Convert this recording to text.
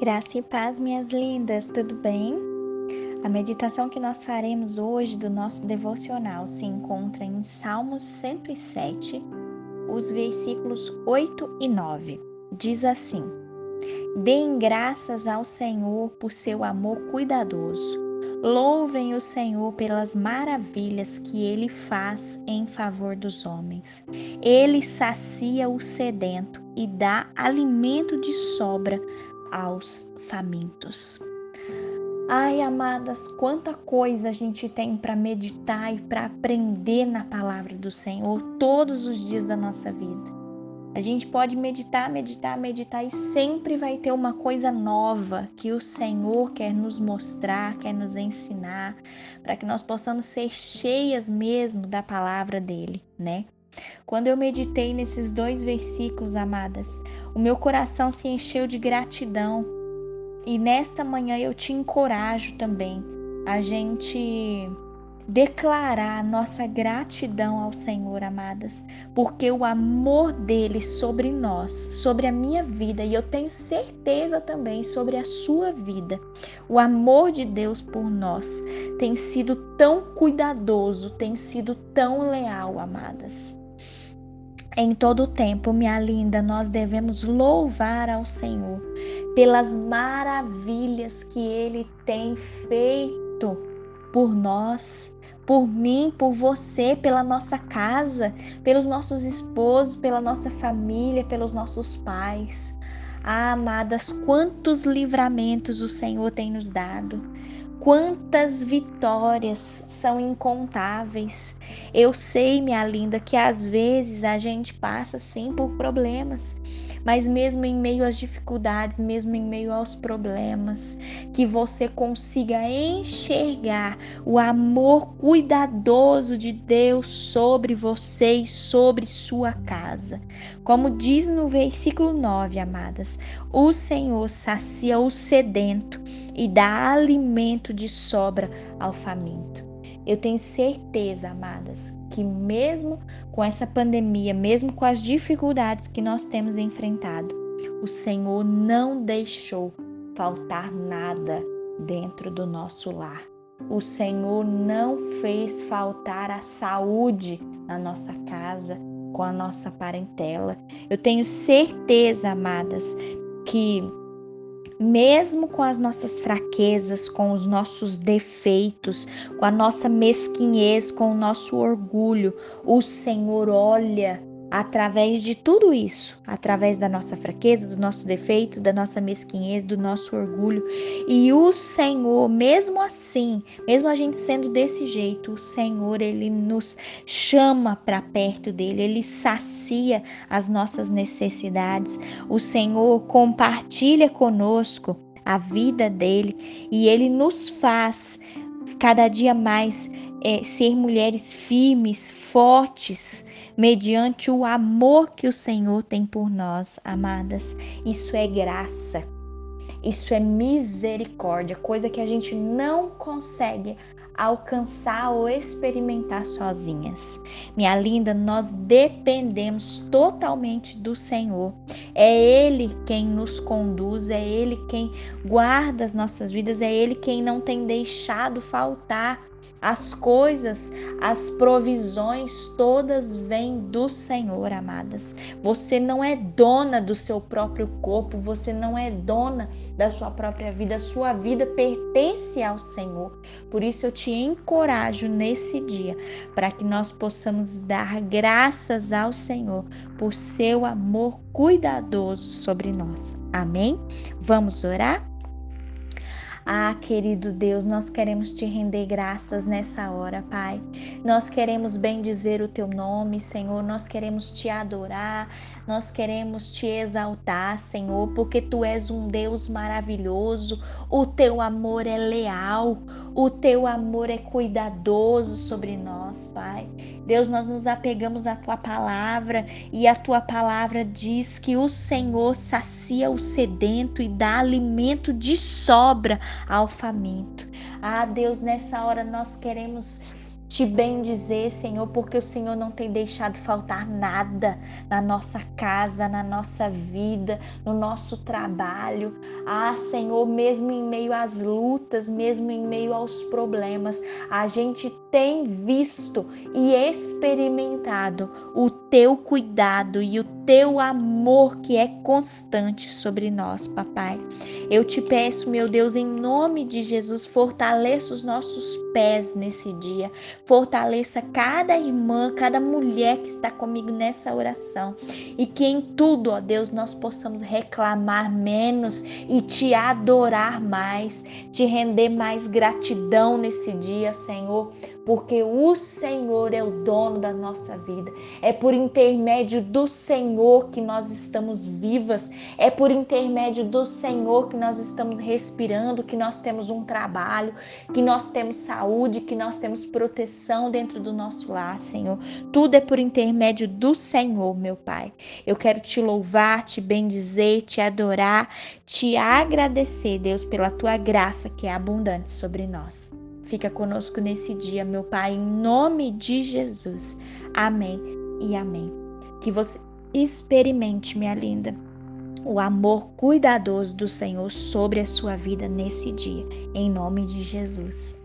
Graça e paz, minhas lindas, tudo bem? A meditação que nós faremos hoje do nosso devocional se encontra em Salmos 107, os versículos 8 e 9. Diz assim: Deem graças ao Senhor por seu amor cuidadoso. Louvem o Senhor pelas maravilhas que ele faz em favor dos homens. Ele sacia o sedento e dá alimento de sobra aos famintos. Ai, amadas, quanta coisa a gente tem para meditar e para aprender na palavra do Senhor todos os dias da nossa vida. A gente pode meditar, meditar, meditar e sempre vai ter uma coisa nova que o Senhor quer nos mostrar, quer nos ensinar, para que nós possamos ser cheias mesmo da palavra dele, né? Quando eu meditei nesses dois versículos, amadas, o meu coração se encheu de gratidão. E nesta manhã eu te encorajo também a gente declarar nossa gratidão ao Senhor, amadas, porque o amor dele sobre nós, sobre a minha vida, e eu tenho certeza também sobre a sua vida, o amor de Deus por nós tem sido tão cuidadoso, tem sido tão leal, amadas. Em todo o tempo, minha linda, nós devemos louvar ao Senhor pelas maravilhas que Ele tem feito por nós, por mim, por você, pela nossa casa, pelos nossos esposos, pela nossa família, pelos nossos pais. Ah, amadas, quantos livramentos o Senhor tem nos dado. Quantas vitórias são incontáveis. Eu sei, minha linda, que às vezes a gente passa sim por problemas, mas mesmo em meio às dificuldades, mesmo em meio aos problemas, que você consiga enxergar o amor cuidadoso de Deus sobre você e sobre sua casa. Como diz no versículo 9, amadas, o Senhor sacia o sedento e dá alimento de sobra ao faminto. Eu tenho certeza, amadas, que mesmo com essa pandemia, mesmo com as dificuldades que nós temos enfrentado, o Senhor não deixou faltar nada dentro do nosso lar. O Senhor não fez faltar a saúde na nossa casa, com a nossa parentela. Eu tenho certeza, amadas, que mesmo com as nossas fraquezas, com os nossos defeitos, com a nossa mesquinhez, com o nosso orgulho, o Senhor olha através de tudo isso, através da nossa fraqueza, do nosso defeito, da nossa mesquinhez, do nosso orgulho. E o Senhor, mesmo assim, mesmo a gente sendo desse jeito, o Senhor, ele nos chama para perto dele, ele sacia as nossas necessidades. O Senhor compartilha conosco a vida dele e ele nos faz cada dia mais é, ser mulheres firmes, fortes, mediante o amor que o Senhor tem por nós, amadas. Isso é graça, isso é misericórdia, coisa que a gente não consegue alcançar ou experimentar sozinhas. Minha linda, nós dependemos totalmente do Senhor. É Ele quem nos conduz, é Ele quem guarda as nossas vidas, é Ele quem não tem deixado faltar as coisas, as provisões, todas vêm do Senhor, amadas. Você não é dona do seu próprio corpo, você não é dona da sua própria vida. Sua vida pertence ao Senhor. Por isso eu te encorajo nesse dia para que nós possamos dar graças ao Senhor por seu amor cuidadoso sobre nós. Amém? Vamos orar? Ah, querido Deus, nós queremos te render graças nessa hora, Pai. Nós queremos bendizer o teu nome, Senhor. Nós queremos te adorar, nós queremos te exaltar, Senhor, porque tu és um Deus maravilhoso. O teu amor é leal, o teu amor é cuidadoso sobre nós, Pai. Deus, nós nos apegamos à tua palavra e a tua palavra diz que o Senhor sacia o sedento e dá alimento de sobra ao faminto. Ah, Deus, nessa hora nós queremos te bendizer, Senhor, porque o Senhor não tem deixado faltar nada na nossa casa, na nossa vida, no nosso trabalho. Ah, Senhor, mesmo em meio às lutas, mesmo em meio aos problemas, a gente tem visto e experimentado o teu cuidado e o teu amor que é constante sobre nós, papai. Eu te peço, meu Deus, em nome de Jesus, fortaleça os nossos pés nesse dia. Fortaleça cada irmã, cada mulher que está comigo nessa oração. E que em tudo, ó Deus, nós possamos reclamar menos e te adorar mais, te render mais gratidão nesse dia, Senhor porque o Senhor é o dono da nossa vida. É por intermédio do Senhor que nós estamos vivas, é por intermédio do Senhor que nós estamos respirando, que nós temos um trabalho, que nós temos saúde, que nós temos proteção dentro do nosso lar, Senhor. Tudo é por intermédio do Senhor, meu Pai. Eu quero te louvar, te bendizer, te adorar, te agradecer, Deus, pela tua graça que é abundante sobre nós. Fica conosco nesse dia, meu Pai, em nome de Jesus. Amém e amém. Que você experimente, minha linda, o amor cuidadoso do Senhor sobre a sua vida nesse dia, em nome de Jesus.